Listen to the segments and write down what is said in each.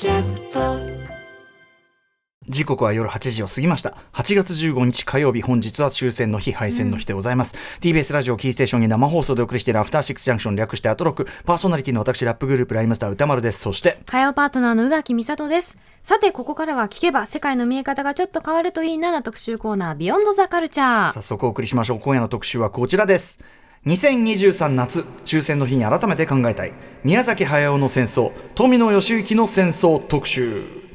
キャスト。時刻は夜8時を過ぎました。8月15日火曜日本日は終戦の日敗戦の日でございます、TBS ラジオキーステーションに生放送でお送りしているアフターシックスジャンクション略してアトロックパーソナリティの私ラップグループライムスター歌丸です。そして火曜パートナーの宇垣美里です。さて、ここからは聞けば世界の見え方がちょっと変わるといいなな特集コーナー、ビヨンドザカルチャー。早速お送りしましょう。今夜の特集はこちらです2023夏終戦の日に改めて考えたい。宮崎駿の戦争富野義行の戦争特集。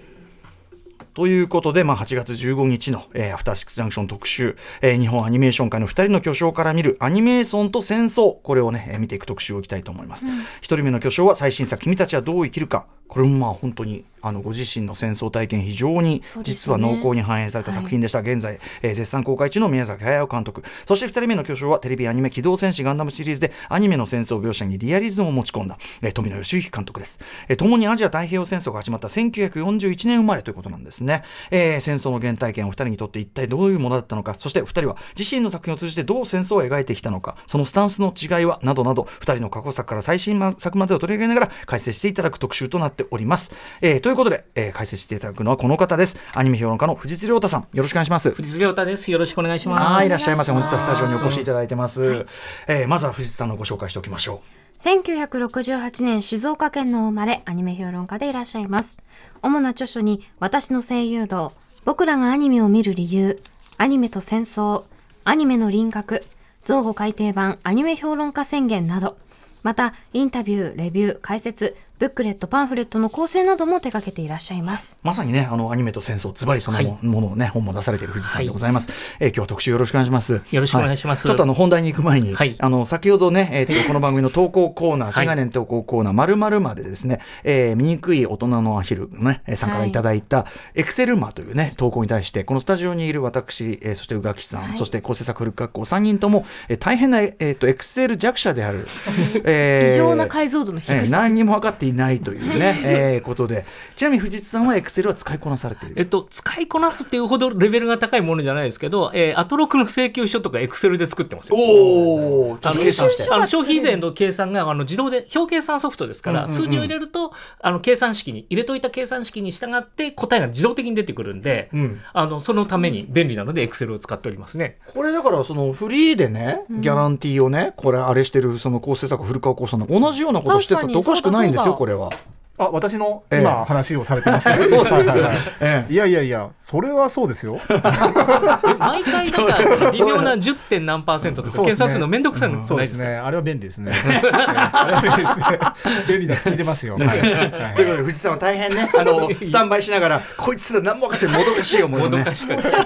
ということで、まあ、8月15日の、えーアフターシックスジャンクション特集、えー日本アニメーション界の2人の巨匠から見るアニメーションと戦争、これをね、えー見ていく特集をいきたいと思います。一人目の巨匠は最新作、君たちはどう生きるか。これもまあ本当にあのご自身の戦争体験非常に実は濃厚に反映された作品でした、現在、えー絶賛公開中の宮崎駿監督。そして2人目の巨匠はテレビアニメ「機動戦士ガンダム」シリーズでアニメの戦争描写にリアリズムを持ち込んだ、えー富野義行監督です、えー共にアジア太平洋戦争が始まった1941年生まれということなんですね、えー戦争の原体験を2人にとって一体どういうものだったのか。そして2人は自身の作品を通じてどう戦争を描いてきたのか。そのスタンスの違いはなどなど2人の過去作から最新作までを取り上げながら解説していただく特集となっております、えーということで、えー解説していただくのはこの方です。アニメ評論家の藤津亮太さん。よろしくお願いします。藤津亮太です。よろしくお願いします。はい、いらっしゃいませ。本日はスタジオにお越しいただいてます。えーまずは藤津さんのご紹介しておきましょ1968年静岡県の生まれ、アニメ評論家でいらっしゃいます。主な著書に、私の声優道、僕らがアニメを見る理由、アニメと戦争、アニメの輪郭、造語改訂版アニメ評論家宣言など、また、インタビュー、レビュー、解説、ブックレット、パンフレットの構成なども手掛けていらっしゃいます。う。まさにね、あの、アニメと戦争、ズバリそのも,、のをね、本も出されている藤津さんでございます。えー今日は特集よろしくお願いします。よろしくお願いしますはちょっとあの、本題に行く前に、はいあの、先ほどね、えっ、と、この番組の投稿コーナー、新概念投稿コーナー、まるまるまでですね、えー、醜い大人のアヒルのね、えーさんからいただいた、エクセルマというね、投稿に対して、このスタジオにいる私、えーそして宇垣さん、そして構成作古学校3人とも、えー大変な、えっ、と、エクセル弱者である、えー異常な解像度の低さ。えー何にも分かっていないというね、えーことで。ちなみに藤津さんはエクセルは使いこなされている？えっと、使いこなすっていうほどレベルが高いものじゃないですけど、えー、アトロクの請求書とかエクセルで作ってますよ。おお計算して。あの消費税の計算があの自動で表計算ソフトですから、数字を入れるとあの計算式に入れといた計算式に従って答えが自動的に出てくるんで、うん。あのそのために便利なのでエクセルを使っておりますね。これだからそのフリーでねギャランティーをねこれあれしてるその構成作古川光さんの同じようなことしてたっておかしくないんですよ。確これは。あ、私のええ今話をされてます ね。ええいやいやいや、それはそうですよ。毎回なんか微妙な 10. 点何パーセントとかそうですね計算するのめんどくさいのないですか？ですね。あれは便利ですね。ええあれは便利ですね。便利だ聞いてますよ。はいはいということで藤津さんは大変ねあのスタンバイしながらこいつら何も分かってるもどかしい思いをねもどかしかった。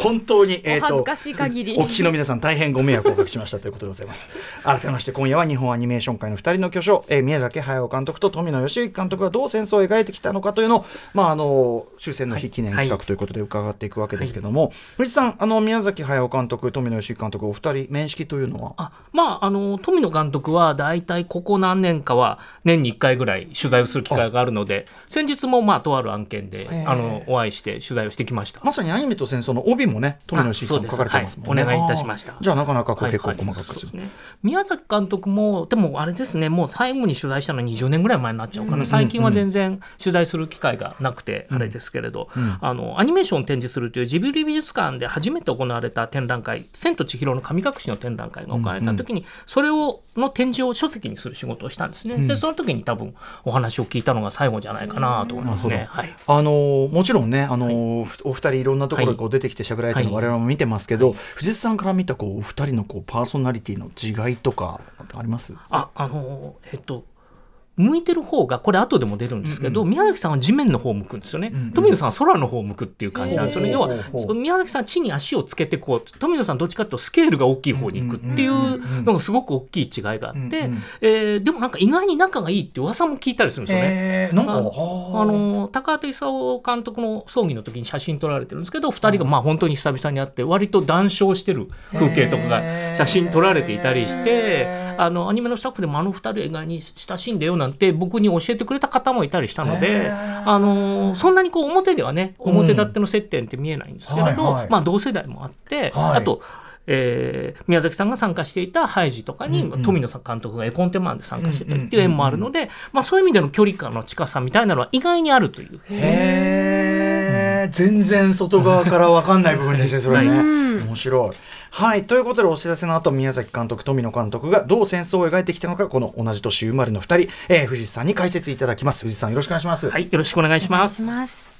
本当に、えーとお恥ずかしい限りお聞きの皆さん大変ご迷惑をおかけしましたということでございます改めまして今夜は日本アニメーション界の2人の巨匠、えー宮崎駿監督と富野義行監督がどう戦争を描いてきたのかというのを、まあ、あの終戦の日記念企画ということで伺っていくわけですけども、藤井さんあの宮崎駿監督富野義行監督お二人面識というのは？あまあ、あの富野監督は大体ここ何年かは年に1回ぐらい取材をする機会があるので先日もまあとある案件で、ええ。あのお会いして取材をしてきました。まさにアニメと戦争の帯もね富野義行さん書かれてますもんね、はい。お願いいたしました。じゃあなかなかこうはい結構はい細かくする、そうですね、宮崎監督もでもあれですね。もう最後に取材したのは20年ぐらい前になっちゃうかな、最近は全然取材する機会がなくてあれですけれど、あのアニメーションを展示するというジブリ美術館で初めて行われた展覧会「千と千尋の神隠し」の展覧会が行われた時に、それをの展示を書籍にする仕事をしたんですね、でその時に多分お話を聞いたのが最後じゃないかなと思いますね。はい。あのーもちろんね、あのーふお二人いろんなところにこう出てきて喋られてるのはい我々も見てますけど、藤井さんから見たこうお二人のこうパーソナリティの違いとかあります？ああのえっと向いてる方がこれ後でも出るんですけど、宮崎さんは地面の方を向くんですよね、富野さんは空の方を向くっていう感じなんですよね、要は宮崎さん地に足をつけてこう富野さんどっちかというとスケールが大きい方に行くっていうのがすごく大きい違いがあって、えーでもなんか意外に仲がいいって噂も聞いたりするんですよね。えー、なんか、あの高畑勲監督の葬儀の時に写真撮られてるんですけど2人がまあ本当に久々に会って割と談笑してる風景とかが写真撮られていたりしてあのアニメのスタッフでもあの2人は意外に親しいんだよなんて僕に教えてくれた方もいたりしたのであのそんなにこう表ではね表立っての接点って見えないんですけれど、はいはい。まあ同世代もあって、はい。あとえー宮崎さんが参加していたハイジとかに、うんうん。富野さん監督が絵コンテマンで参加してたりっていう縁もあるので、まあ、そういう意味での距離感の近さみたいなのは意外にあるという。へえ、全然外側から分かんない部分ですね、それね。うん。面白い。はい、ということでお知らせの後、宮崎監督、富野監督がどう戦争を描いてきたのか、この同じ年生まれの2人、えー、藤井さんに解説いただきます。藤井さん、よろしくお願いします。はい、よろしくお願いしますお願いし。ます。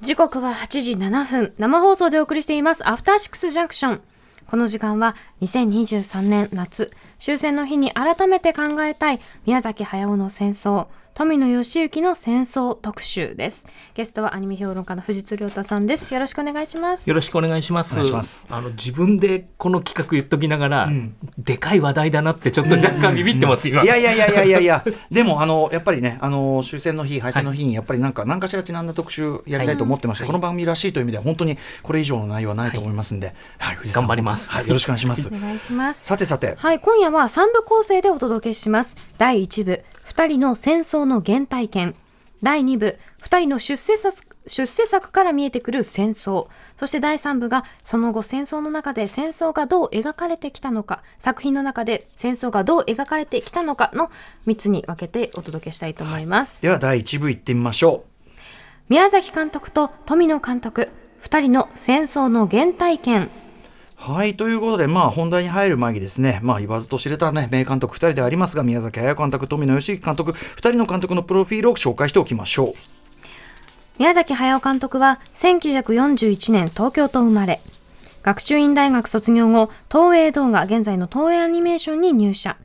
時刻は8時7分。生放送でお送りしています。アフターシックスジャンクションこの時間は2023年夏。終戦の日に改めて考えたい宮崎駿の戦争富野義行の戦争特集です。ゲストはアニメ評論家の藤津亮太さんです。よろしくお願いします。よろしくお願いします。お願いします。あの自分でこの企画言っときながら、でかい話題だなってちょっと若干ビビってます今。いやいやいやいやいやいや、でも、あの、やっぱりね、あの、終戦の日、敗戦の日に、やっぱりなんか、何かしらちなんだ特集やりたいと思ってまして、はい。この番組らしいという意味では、本当にこれ以上の内容はないと思いますんで、はい、藤井さん。頑張ります。はい、よろしくお願いします。お願いします。さてさて、はい、今夜は3部構成でお届けします。第1部、2人の戦争の原体験。第2部、2人の出世作出世作から見えてくる戦争。そして第3部が、その後戦争の中で戦争がどう描かれてきたのか、作品の中で戦争がどう描かれてきたのかの3つに分けてお届けしたいと思います。では第1部いってみましょ宮崎監督と富野監督、2人の戦争の原体験。はい、ということで、まあ、本題に入る前にですね、まあ、言わずと知れたね、名監督2人でありますが、宮崎駿監督、富野義行監督、2人の監督のプロフィールを紹介しておきましょう。宮崎駿監督は1941年東京と生まれ、学習院大学卒業後、東映動画、現在の東映アニメーションに入社。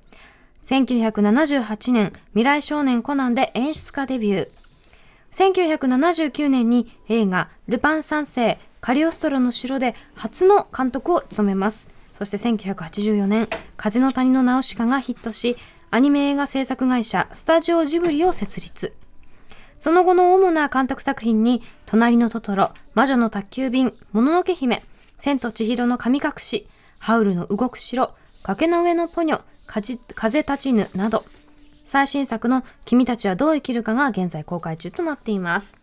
1978年、未来少年コナンで演出家デビュー。1979年に映画、ルパン三世、カリオストロの城で初の監督を務めます。そして1984年、風の谷のナウシカがヒットし、アニメ映画制作会社、スタジオジブリを設立。その後の主な監督作品に、隣のトトロ、魔女の宅急便、もののけ姫、千と千尋の神隠し、ハウルの動く城、崖の上のポニョ、風立ちぬなど、最新作の君たちはどう生きるかが現在公開中となっています。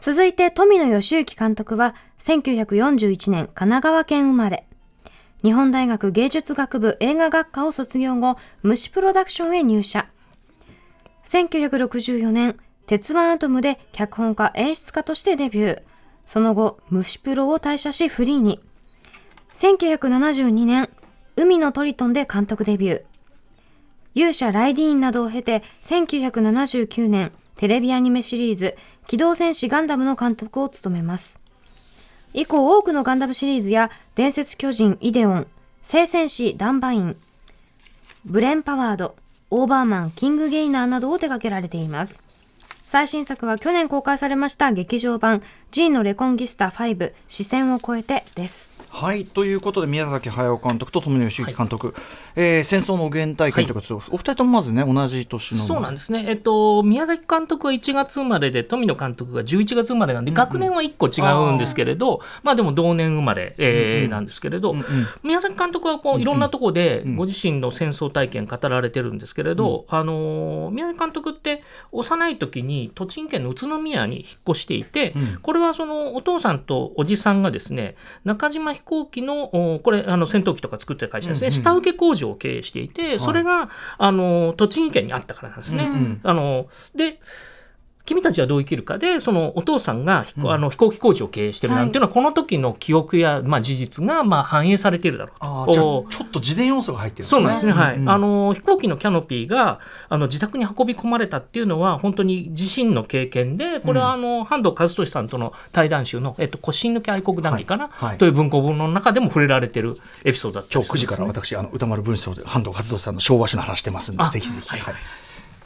続いて富野義行監督は1941年神奈川県生まれ。日本大学芸術学部映画学科を卒業後、虫プロダクションへ入社。1964年、鉄腕アトムで脚本家演出家としてデビュー。その後、虫プロを退社しフリーに。1972年、海のトリトンで監督デビュー。勇者ライディーンなどを経て、1979年、テレビアニメシリーズ、機動戦士ガンダムの監督を務めます。以降、多くのガンダムシリーズや、伝説巨人イデオン、聖戦士ダンバイン、ブレンパワード、オーバーマン、キングゲイナーなどを手掛けられています。最新作は去年公開されました劇場版 G のレコンギスタ5死線を越えてです。はいということで宮崎駿監督と富野由悠季監督、えー戦争の原体験ということで、お二人ともまずね同じ年の。そうなんですね、えっと、宮崎監督は1月生まれで富野監督が11月生まれなんで、学年は1個違うんですけれど、まあでも同年生まれ、えーなんですけれど、宮崎監督はこういろんなところでご自身の戦争体験語られてるんですけれど、あのー宮崎監督って幼い時に栃木県の宇都宮に引っ越していて、これはそのお父さんとおじさんがですね中島彦行機のおこれあの戦闘機とか作ってる会社ですね、下請け工場を経営していてそれが、あの栃木県にあったからなんですね。あので君たちはどう生きるかでそのお父さんが飛行,、あの飛行機工場を経営してるなんていうのは、この時の記憶や、まあ、事実がまあ反映されているだろうと。ちょっと自伝要素が入ってるね。そうなんですね、はいうんあの飛行機のキャノピーがあの自宅に運び込まれたっていうのは本当に自身の経験でこれはあの、半藤和俊さんとの対談集の「えっと、腰抜け愛国談義」かな、はい。はい。という文庫本の中でも触れられてるエピソードだった今日9時から私あの歌丸文章で半藤和俊さんの昭和史の話してますんであぜひぜひ。はい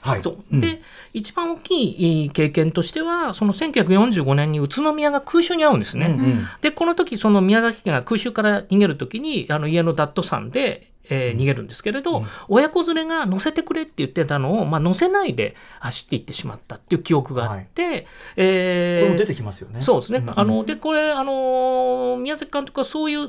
はい。はいそう。うん。で一番大きい経験としてはその1945年に宇都宮が空襲に遭うんですね。うんうん。でこの時その宮崎県が空襲から逃げる時にあの家のダット山で、えー逃げるんですけれど、親子連れが乗せてくれって言ってたのを、まあ、乗せないで走っていってしまったっていう記憶があって、えーこれも出てきますよね。そうですね。んあのでこれあの宮崎監督はそういう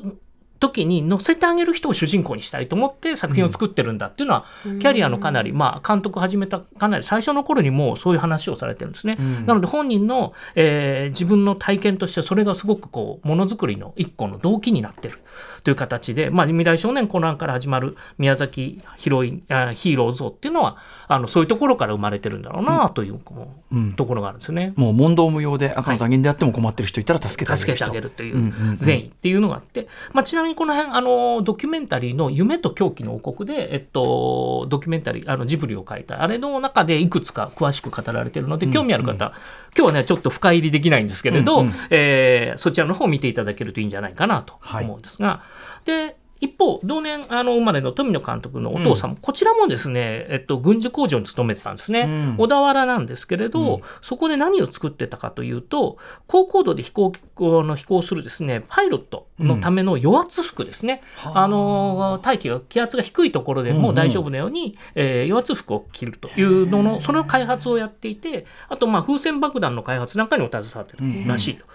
時に乗せてあげる人を主人公にしたいと思って作品を作ってるんだっていうのは、キャリアのかなり、まあ、監督始めたかなり最初の頃にもうそういう話をされてるんですね。なので本人の、えー自分の体験としてそれがすごくこうものづくりの一個の動機になってるという形で、まあ、未来少年コナンから始まる宮崎ヒロインあヒーロー像っていうのはあのそういうところから生まれてるんだろうなという、こううん。ところがあるんですね。もう問答無用で赤の他人であっても困ってる人いたら助けてあげる人助けてあげるというんうんうん。う善意っていうのがあって、まあ、ちなみにこの辺あのドキュメンタリーの「夢と狂気の王国で」えっと、ドキュメンタリーあのジブリを書いたあれの中でいくつか詳しく語られているので興味ある方、今日はねちょっと深入りできないんですけれど、うんうん。えーそちらの方を見ていただけるといいんじゃないかなと思うんですが、で一方同年あの生まれの富野監督のお父さんも、こちらもですね、えっと、軍需工場に勤めてたんですね、うん。小田原なんですけれど、そこで何を作ってたかというと高高度で飛行機の飛行するですねパイロットのための余圧服ですね、あの大気が気圧が低いところでも大丈夫なように、えー余圧服を着るというののその開発をやっていてあとまあ風船爆弾の開発なんかにも携わってるらしいと。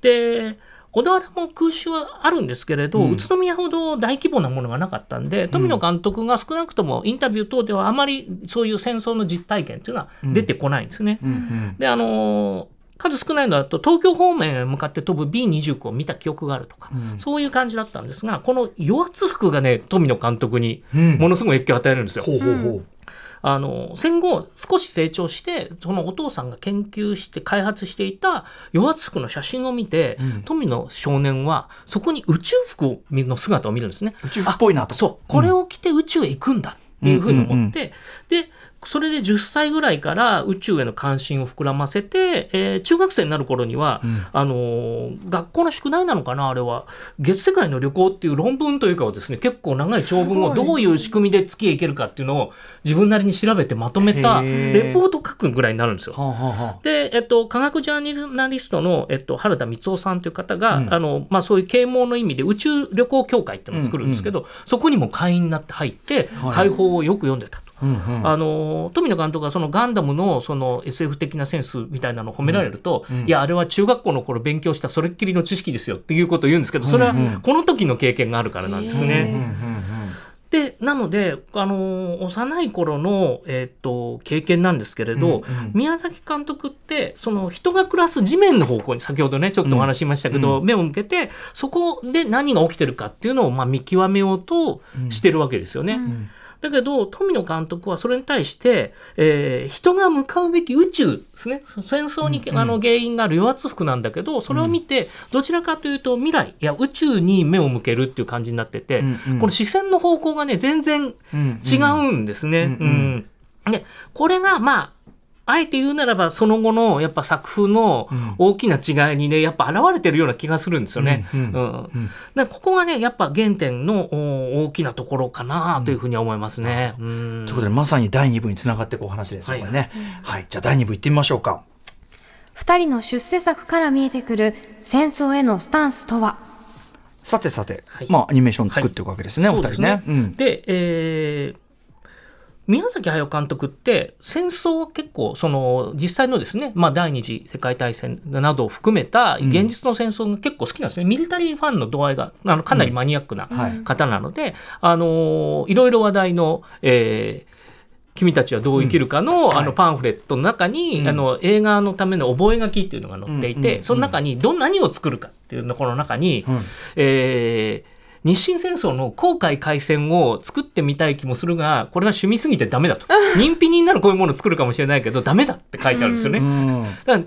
で小田原も空襲はあるんですけれど、宇都宮ほど大規模なものがなかったんで富野監督が少なくともインタビュー等ではあまりそういう戦争の実体験というのは出てこないんですね。うんうん。であのー数少ないのだと東京方面へ向かって飛ぶ B29 を見た記憶があるとか、そういう感じだったんですがこの余圧服がね富野監督にうん。ものすごい影響を与えるんですよ。ほうほうほうあの戦後少し成長してそのお父さんが研究して開発していた余圧服の写真を見て、富野少年はそこに宇宙服の姿を見るんですね。宇宙服っぽいなと。そう。これを着て宇宙へ行くんだっていうふうに思って、でそれで10歳ぐらいから宇宙への関心を膨らませて、えー中学生になる頃には、あのー学校の宿題なのかなあれは。月世界の旅行っていう論文というかをですね結構長い長文をどういう仕組みで月へ行けるかっていうのを自分なりに調べてまとめたレポート書くぐらいになるんですよ。はあはあはあ。で、えっと、科学ジャーナリストの、えっと、原田光夫さんという方が、うん。あのまあ、そういう啓蒙の意味で宇宙旅行協会っていうのを作るんですけど、そこにも会員になって入って、はい。解放をよく読んでたと。うんうん。あの富野監督がそのガンダムのその SF 的なセンスみたいなのを褒められると、いやあれは中学校の頃勉強したそれっきりの知識ですよっていうことを言うんですけどそれはこの時の経験があるからなんですね。うんうんでなので、あの幼い頃の、えっと経験なんですけれど、宮崎監督ってその人が暮らす地面の方向に先ほどねちょっとお話ししましたけど、目を向けてそこで何が起きてるかっていうのを、まあ、見極めようとしてるわけですよね。だけど富野監督はそれに対して、えー人が向かうべき宇宙ですね。戦争に、あの原因がある余圧服なんだけどそれを見てどちらかというと未来いや宇宙に目を向けるっていう感じになってて、うんうん。この視線の方向がね全然うん違うんですね。うん。でこれがまああえて言うならばその後のやっぱ作風の大きな違いにねやっぱ現れてるような気がするんですよね。うんうんでここがねやっぱ原点のお大きなところかなというふうには思いますね。うん。ということでまさに第2部につながっていくお話ですよ、はい。これね。はい、じゃあ第2部行ってみましょうか。二人の出世作から見えてくる戦争へのスタンスとは？さてさて、はい。まあアニメーション作っていくわけですね、お二人ね。そうですで、えー宮崎駿監督って戦争は結構その実際のですね、まあ、第二次世界大戦などを含めた現実の戦争が結構好きなんですね、ミリタリーファンの度合いがあのかなりマニアックなはい。方なので、あのいろいろ話題の、えー君たちはどう生きるかの,、あはい。のパンフレットの中に、うん。あの映画のための覚書っていうのが載っていて、うん。うん。その中にど何を作るかっていうところの中に、うん。えー日清戦争の航海海戦を作ってみたい気もするがこれは趣味すぎてダメだと 人否になるこういうものを作るかもしれないけどダメだって書いてあるんですよね。うんだから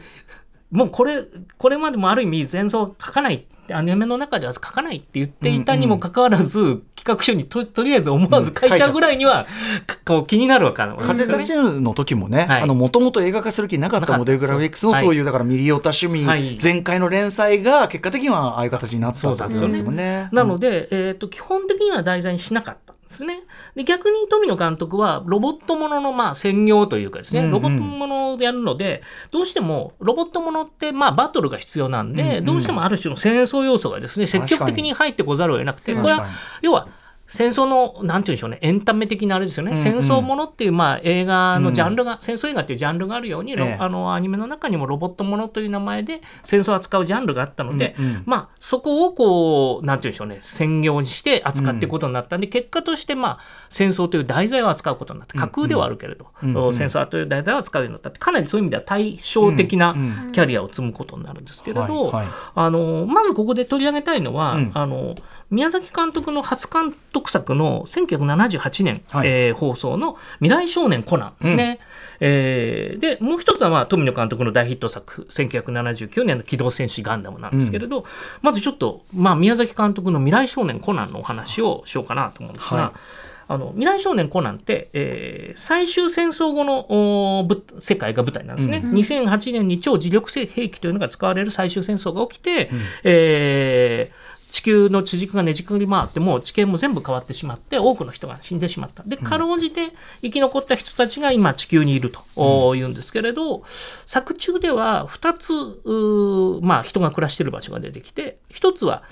もうこれこれまでもある意味戦争書かないってアニメの中では書かないって言っていたにもかかわらず、企画書にととりあえず思わず書いちゃうぐらいには、かこう気になるわけです風立ちぬの時もね、はい。あのもともと映画化する気なかったモデルグラフィックスのそういうだからミリオタ趣味はい。全開の連載が結果的にはああいう形になったってことですもんね。なので、えー、と基本的には題材にしなかった。んですね。で逆に富野監督はロボットもののまあ専業というかですね、うんうん。ロボットものでやるのでどうしてもロボットものってまあバトルが必要なんで、うんうん。どうしてもある種の戦争要素がですね積極的に入ってこざるを得なくてこれは要は戦争のなんて言うんでしょうねエンタメ的なあれですよね、うんうん。戦争ものっていうまあ映画のジャンルが、戦争映画っていうジャンルがあるように、ロええ。あのアニメの中にもロボットものという名前で戦争を扱うジャンルがあったので、うんうん。まあそこをこうなんて言うんでしょうね専業にして扱っていくことになったんで、結果としてまあ戦争という題材を扱うことになって架空ではあるけれど、うんうん。戦争という題材を扱うようになったってかなりそういう意味では対照的なうんうキャリアを積むことになるんですけれど、あのまずここで取り上げたいのは、うん。あの宮崎監督の初監督作の1978年、はい。えー放送の「未来少年コナン」ですね。えーでもう一つは、まあ、富野監督の大ヒット作1979年の「機動戦士ガンダム」なんですけれど、まずちょっと、まあ、宮崎監督の「未来少年コナン」のお話をしようかなと思うんですが。はい。あの未来少年コナンって、えー最終戦争後のおーぶ世界が舞台なんですね、2008年に超磁力性兵器というのが使われる最終戦争が起きて、えー地球の地軸がねじくり回ってもう地形も全部変わってしまって多くの人が死んでしまった。でかろうじて生き残った人たちが今地球にいるとおー言うんですけれど、作中では2つまあ、人が暮らしている場所が出てきて1つは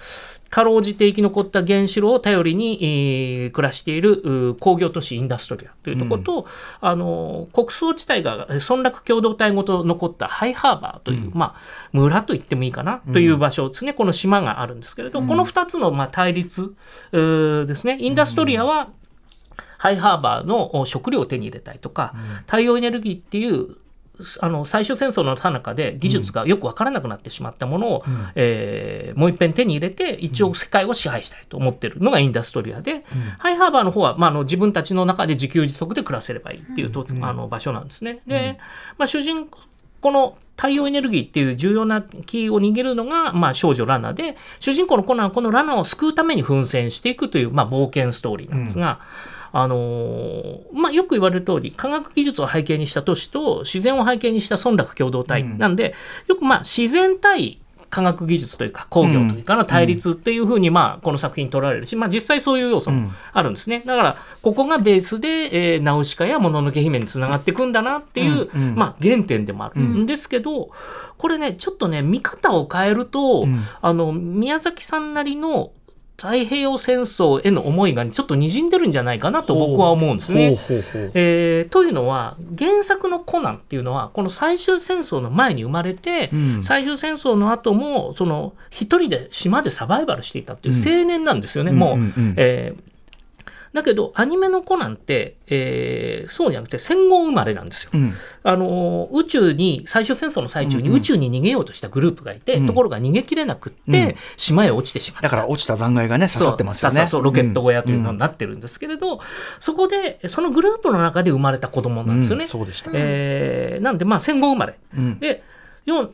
かろうじて生き残った原子炉を頼りに、えー暮らしている工業都市インダストリアというところと、あの穀倉地帯がえー村落共同体ごと残ったハイハーバーという、まあ、村と言ってもいいかなという場所ですね、この島があるんですけれど、この2つのまあ対立ですね。インダストリアは、ハイハーバーのお食料を手に入れたいとか、太陽エネルギーっていうあの最終戦争の最中で技術がよく分からなくなってしまったものを、えーもう一遍手に入れて一応世界を支配したいと思ってるのがインダストリアで、ハイハーバーの方は、まあ、あの自分たちの中で自給自足で暮らせればいいっていうと、あの場所なんですね。で、まあ、主人公この太陽エネルギーっていう重要なキーを握るのが、まあ、少女ラナで主人公のコナンはこのラナを救うために奮戦していくという、まあ、冒険ストーリーなんですが、あのーまあ、よく言われる通り科学技術を背景にした都市と自然を背景にした村落共同体。なんで、よくまあ自然対科学技術というか工業というかの対立っていうふうにまあこの作品取られるし、まあ、実際そういう要素もあるんですね。だからここがベースで、えーナウシカやもののけ姫につながっていくんだなっていう、うん。うん。まあ、原点でもあるんですけど、これねちょっとね見方を変えると、ん。あの宮崎さんなりの太平洋戦争への思いがちょっと滲んでるんじゃないかなと僕は思うんですね。えーというのは原作のコナンっていうのはこの最終戦争の前に生まれて、うん最終戦争の後もその一人で島でサバイバルしていたっていう青年なんですよね、もう。うんうんうんえーだけどアニメのコナンって、えーそうじゃなくて戦後生まれなんですよ。うんあのー宇宙に最終戦争の最中に宇宙に逃げようとしたグループがいて、うんところが逃げきれなくって、うん島へ落ちてしまっただから落ちた残骸がね刺さってますよね。そうロケット小屋というのんになってるんですけれど、そこでそのグループの中で生まれた子供なんですよね。うんそうでした。えーなんでまあ戦後生まれ。うんでよ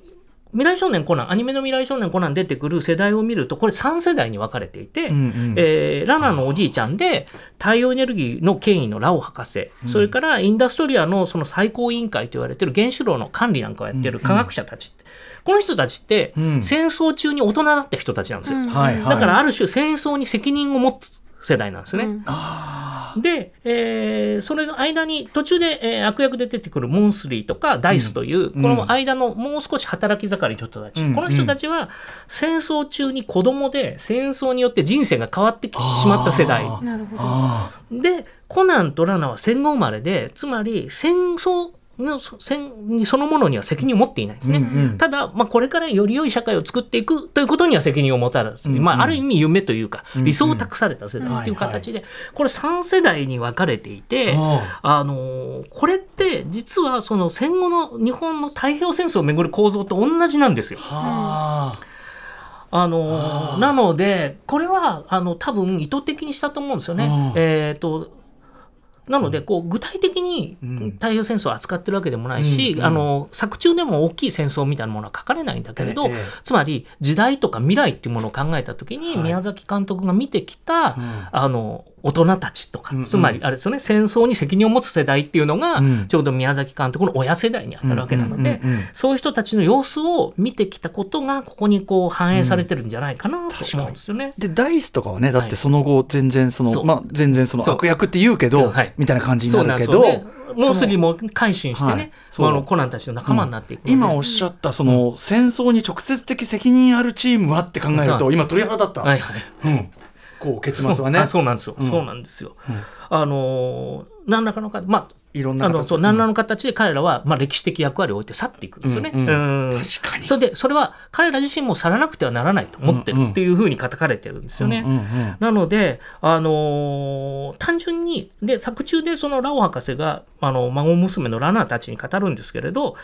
未来少年コナンアニメの未来少年コナン出てくる世代を見るとこれ3世代に分かれていて、うんうん。えーラナのおじいちゃんで太陽エネルギーの権威のラオ博士、それからインダストリアのその最高委員会と言われてる原子炉の管理なんかをやってる科学者たちって、この人たちってうん。戦争中に大人だった人たちなんですよ。はいはい。だからある種戦争に責任を持つ世代なんですね。で、えーそれの間に途中で、えー悪役で出てくるモンスリーとかダイスという、この間のもう少し働き盛りの人たち、うん。この人たちは戦争中に子供で戦争によって人生が変わってきてしまった世代。なるほど。あでコナンとラナは戦後生まれでつまり戦争の戦そのものには責任を持っていないですね。うんうん。ただ、まあ、これからより良い社会を作っていくということには責任を持たず、うんうん。まあ、ある意味夢というか理想を託された世代という形で、これ3世代に分かれていて、ああ。のーこれって実はその戦後の日本の太平洋戦争をめぐる構造と同じなんですよ。はあ。のーなのでこれはあの多分意図的にしたと思うんですよね。うん。えー、となのでこう具体的にうん。太平洋戦争を扱ってるわけでもないし、うんうんあの作中でも大きい戦争みたいなものは書かれないんだけれど、ええつまり時代とか未来っていうものを考えた時に、はい。宮崎監督が見てきた、ん。あの大人たちとか、うんうん。つまりあれですよね戦争に責任を持つ世代っていうのが、うん。ちょうど宮崎監督の親世代に当たるわけなので、うんうんうんうん。そういう人たちの様子を見てきたことがここにこう反映されてるんじゃないかなと思うんですよね。でダイスとかはねだってその後全然その、そう。まあ全然その悪役って言うけど、はい。みたいな感じになるけど。もうすぐもう改心してはい。ね、そう。あのコナンたちの仲間になっていくので、今おっしゃったその、戦争に直接的責任あるチームはって考えると今鳥肌立った、はいはい。うん、こう結末はね。あそうなんですよ。うん。そうなんですよ。あのー何らかのかまあ、あいろんな形。のそう何らの形で彼らは、まあ、歴史的役割を置いて去っていくんですよね。うんうんうん。確かに。それでそれは彼ら自身も去らなくてはならないと思ってるっていうふうに書かれてるんですよね。うんうんうん。なので、あのー単純にで作中でそのラオ博士があの孫娘のラナたちに語るんですけれど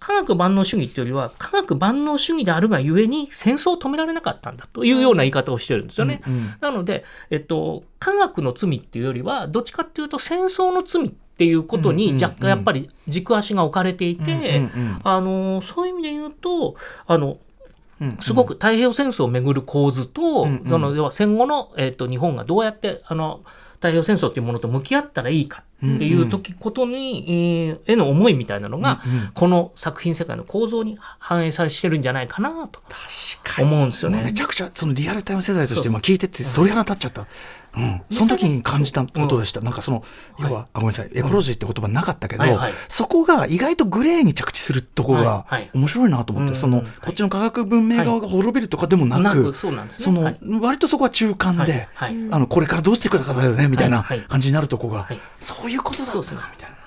科学万能主義っていうよりは科学万能主義であるがゆえに戦争を止められなかったんだというような言い方をしてるんですよね。うんうん。なので、えっと、科学の罪っていうよりはどっちかっていうと戦争の罪っていうことに若干やっぱり軸足が置かれていて、あのそういう意味で言うとあのうんすごく太平洋戦争をめぐる構図と、その要は戦後の、えっと日本がどうやってあの太平洋戦争っていうものと向き合ったらいいかっていう時ことに、えーへの思いみたいなのが、この作品世界の構造に反映されてるんじゃないかなと思うんですよね。めちゃくちゃそのリアルタイム世代としてそう今聞いててそれが立っちゃった。うん、その時に感じたことでした、なんかその要は、あごめんなさい。エコロジーって言葉なかったけど、はいはい。そこが意外とグレーに着地するところが面白いなと思って、うんそのはい。こっちの科学文明側が滅びるとかでもなく,、そのはい。割とそこは中間で、あのこれからどうしていくかだよねみたいな感じになるとこが、はい。そういうことだったなみたいな。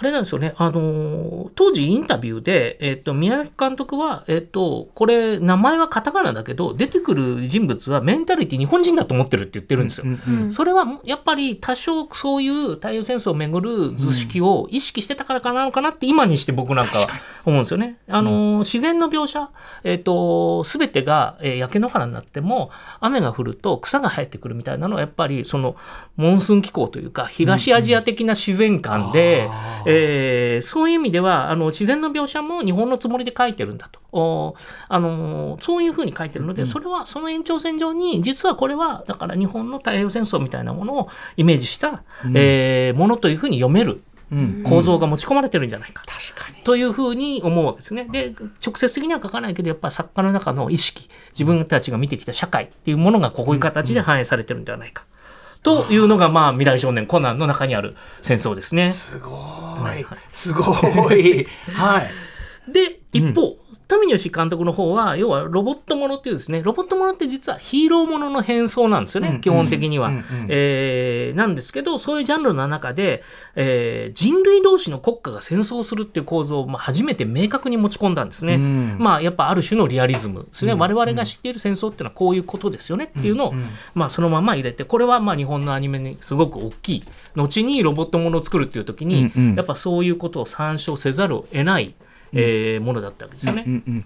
であれなんですよね、あのー当時インタビューで、えっと宮崎監督は、えっとこれ名前はカタカナだけど出てくる人物はメンタリティ日本人だと思ってるって言ってるんですよ。うんうんそれはやっぱり多少そういう太平洋戦争をめぐる図式を意識してたからかなのかなって今にして僕なんかは思うんですよね。あのー自然の描写、えっと全てが、えー焼け野原になっても雨が降ると草が生えてくるみたいなのはやっぱりそのモンスーン気候というか東アジア的な自然観で、あーえーそういう意味ではあの自然の描写も日本のつもりで書いてるんだと。おあのーそういうふうに書いてるので、それはその延長線上に実はこれはだから日本の太平洋戦争みたいなものをイメージした、えーものというふうに読めるうん構造が持ち込まれてるんじゃないか。確かにというふうに思うわけですね。で直接的には書かないけどやっぱり作家の中の意識自分たちが見てきた社会っていうものがこういう形で反映されてるんではないか。というのがまあ未来少年コナンの中にある戦争ですね。すごはい。いすごい。はい。で一方、富吉監督の方は要はロボットものっていうですねロボットものって実はヒーローものの変装なんですよね、うん基本的には、うんうんえーなんですけどそういうジャンルの中で、えー人類同士の国家が戦争するっていう構造をまあ初めて明確に持ち込んだんですね、うん。まあやっぱある種のリアリズムですね、我々が知っている戦争っていうのはこういうことですよねっていうのを、まあそのまま入れてこれはまあ日本のアニメにすごく大きい後にロボットものを作るっていう時に、うんうん。やっぱそういうことを参照せざるを得ない、えーものだったわけですよね。うんうん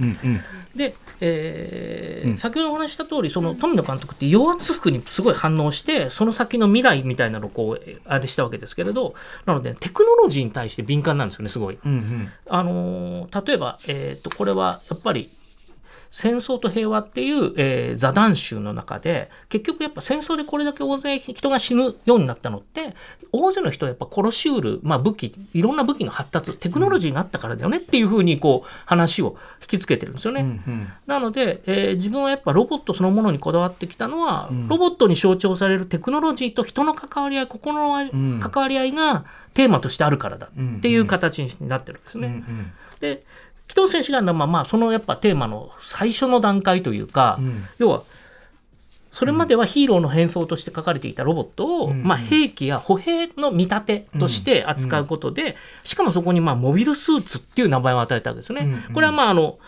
うんうんで、えーうん先ほどお話しした通りその富野監督って陽圧服にすごい反応してその先の未来みたいなのをこうえあれしたわけですけれどなのでテクノロジーに対して敏感なんですよねすごい。うんうんあのー例えば、えー、とこれはやっぱり戦争と平和っていう、えー座談集の中で結局やっぱ戦争でこれだけ大勢人が死ぬようになったのって大勢の人はやっぱ殺しうる、まあ、武器いろんな武器の発達テクノロジーになったからだよねっていうふうにこう話を引きつけてるんですよね。うんうん。なので、えー自分はやっぱロボットそのものにこだわってきたのは、ん。ロボットに象徴されるテクノロジーと人の関わり合い心のん。関わり合いがテーマとしてあるからだっていう形になってるんですね。うんうん。で機動戦士ガンダムはまあそのやっぱテーマの最初の段階というか、うん。要はそれまではヒーローの変装として書かれていたロボットを、うん。まあ、兵器や歩兵の見立てとして扱うことで、しかもそこにまあモビルスーツっていう名前を与えたわけですよね。これはまああの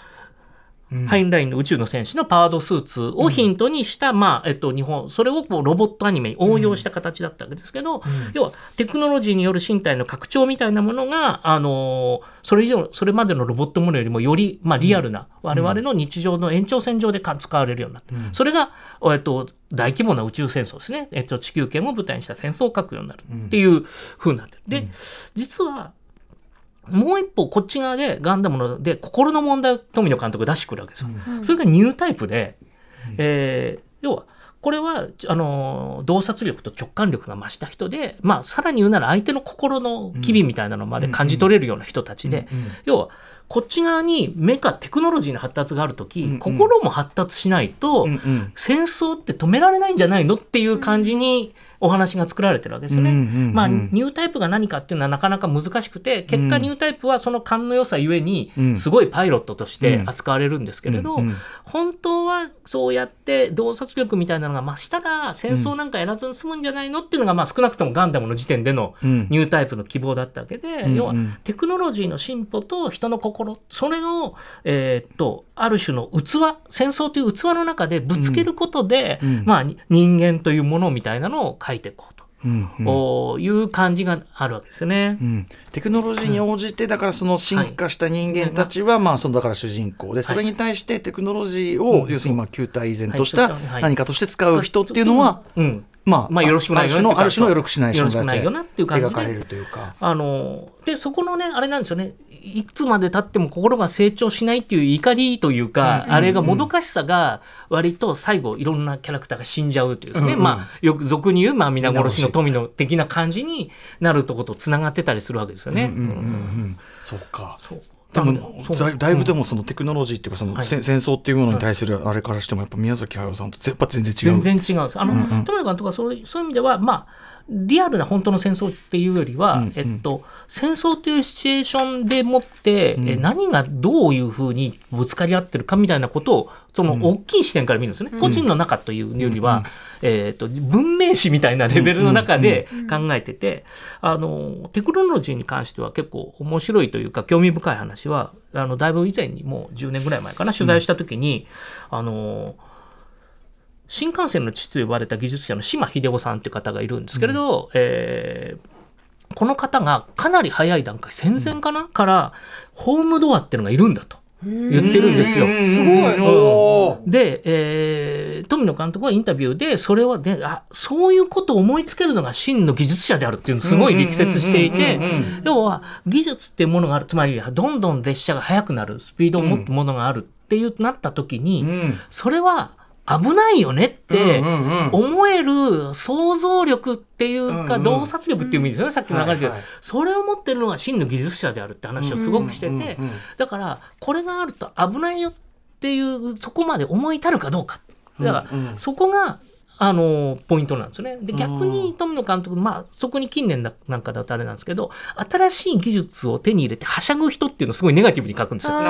ハインラインの宇宙の戦士のパワードスーツをヒントにした、まあ、えっと、日本、それをこうロボットアニメに応用した形だったわけですけど、要はテクノロジーによる身体の拡張みたいなものが、あのーそれ以上、それまでのロボットものよりもより、まあ、リアルな、我々の日常の延長線上でか使われるようになった。それが、えっと、大規模な宇宙戦争ですね。えっと、地球圏を舞台にした戦争を書くようになるっていう風になってる。で、実は、もう一歩こっち側でガンダムので心の問題を富野監督出してくるわけですよ。それがニュータイプで、えー要はこれはあの洞察力と直感力が増した人で、まあ、さらに言うなら相手の心の機微みたいなのまで感じ取れるような人たちで、要はこっち側にメカテクノロジーの発達がある時、心も発達しないと、うんうん。戦争って止められないんじゃないのっていう感じにお話が作られてるわけですよね。うんうんうん。まあ、ニュータイプが何かっていうのはなかなか難しくて結果ニュータイプはその勘の良さゆえにうん。すごいパイロットとして扱われるんですけれど、うんうん。本当はそうやって洞察力みたいなのが増したら戦争なんかやらずに済むんじゃないのっていうのが、まあ、少なくともガンダムの時点でのうん。ニュータイプの希望だったわけで、ん要はテクノロジーの進歩と人の心それを、えーっとある種の器戦争という器の中でぶつけることで、うんまあ、に人間というものみたいなのを書いていこうと。うんうん。おいう感じがあるわけですよね。うん。テクノロジーに応じてだからその進化した人間たちはまあそのだから主人公。でそれに対してテクノロジーをうん。要するにまあ旧体依然としたはい。何かとして使う人っていうのはうん、まあまあよろしくないよねある種のよろしくないよろ存在としないよなっていう感じで。描かれるというか。あのでそこのねあれなんですよねいつまでたっても心が成長しないっていう怒りというか、あれがもどかしさが割と最後いろんなキャラクターが死んじゃうというですね、うんうん。まあよく俗に言う、まあ、皆殺しの富の的な感じになるとことつながってたりするわけですよね。うんうんうんそうか。そうでもだ。いぶでもそのテクノロジーっていうかそのはい。戦戦争っていうものに対するあれからしてもやっぱ宮崎駿さんと全然違う。全然違う。んです。あの、富野監督はそういうそういう意味では、まあ、リアルな本当の戦争っていうよりは、うんうん。えっと、戦争というシチュエーションでもって、え何がどういうふうにぶつかり合ってるかみたいなことを、その大きい視点から見るんですね。個人の中というよりは、えっと、文明史みたいなレベルの中で考えてて、あの、テクノロジーに関しては結構面白いというか、興味深い話は、あの、だいぶ以前にもう10年ぐらい前かな、取材した時に、あの、新幹線の父と呼ばれた技術者の島秀夫さんという方がいるんですけれど、えーこの方がかなり早い段階戦前かな、からホームドアっていうのがいるんだと言ってるんですよ。すごい。で、えー富野監督はインタビューでそれはであそういうことを思いつけるのが真の技術者であるっていうのをすごい力説していて要は技術っていうものがあるつまりどんどん列車が速くなるスピードを持つものがあるっていうなった時に、うん。それは危ないよねって思える想像力っていうか洞察力っていう意味ですよね、さっきの流れで、それを持ってるのが真の技術者であるって話をすごくしてて、だからこれがあると危ないよっていうそこまで思い至るかどうか。だから、そこがあのポイントなんですよね。で逆に富野監督、まあ、そこに近年だなんかだとあれなんですけど新しい技術を手に入れてはしゃぐ人っていうのをすごいネガティブに書くんですよ。わ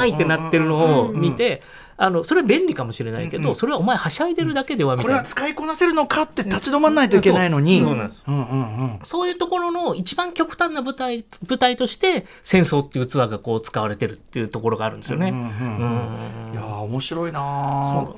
ーいってなってるのを見て、あのそれは便利かもしれないけど、それはお前はしゃいでるだけではみこれたいな。は使いこなせるのかって立ち止まらないといけないのに。そうなんです。うんうんうん。そういうところの一番極端な舞台舞台として戦争っていう器がこう使われてるっていうところがあるんですよね。うんうんうん。いやー面白いな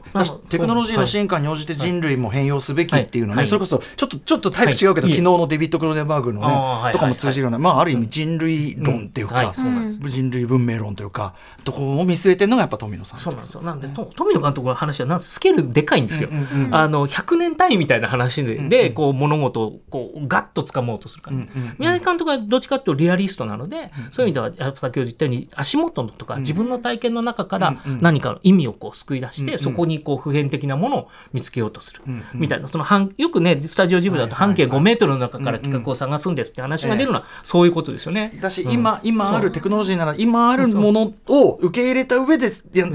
テクノロジーの進化に応じて人類も変容すべきっていうのはね、はい。それこそちょっとちょっとタイプ違うけど、はい昨日のデビッド・クロネバーグのね、とかも通じるような、まあ、ある意味人類論っていうか、うなん人類文明論というかとこも見据えてるのがやっぱ富野さん。そうなんですよ。なんで、と富野監督の話はなんせスケールでかいんですよ。うんうんうんあの、100年単位みたいな話で、でこう、物事を、こう、ガッと掴もうとするから。うんうんうん。宮崎監督はどっちかというとリアリストなので、そういう意味では、先ほど言ったように、足元のとか、自分の体験の中から何かの意味をこう救い出して、そこにこう、普遍的なものを見つけようとする。みたいな、その半、よくね、スタジオジムだと半径5メートルの中から企画を探すんですって話が出るのは、そういうことですよね。だし、今今あるテクノロジーなら今あるものを受け入れた上で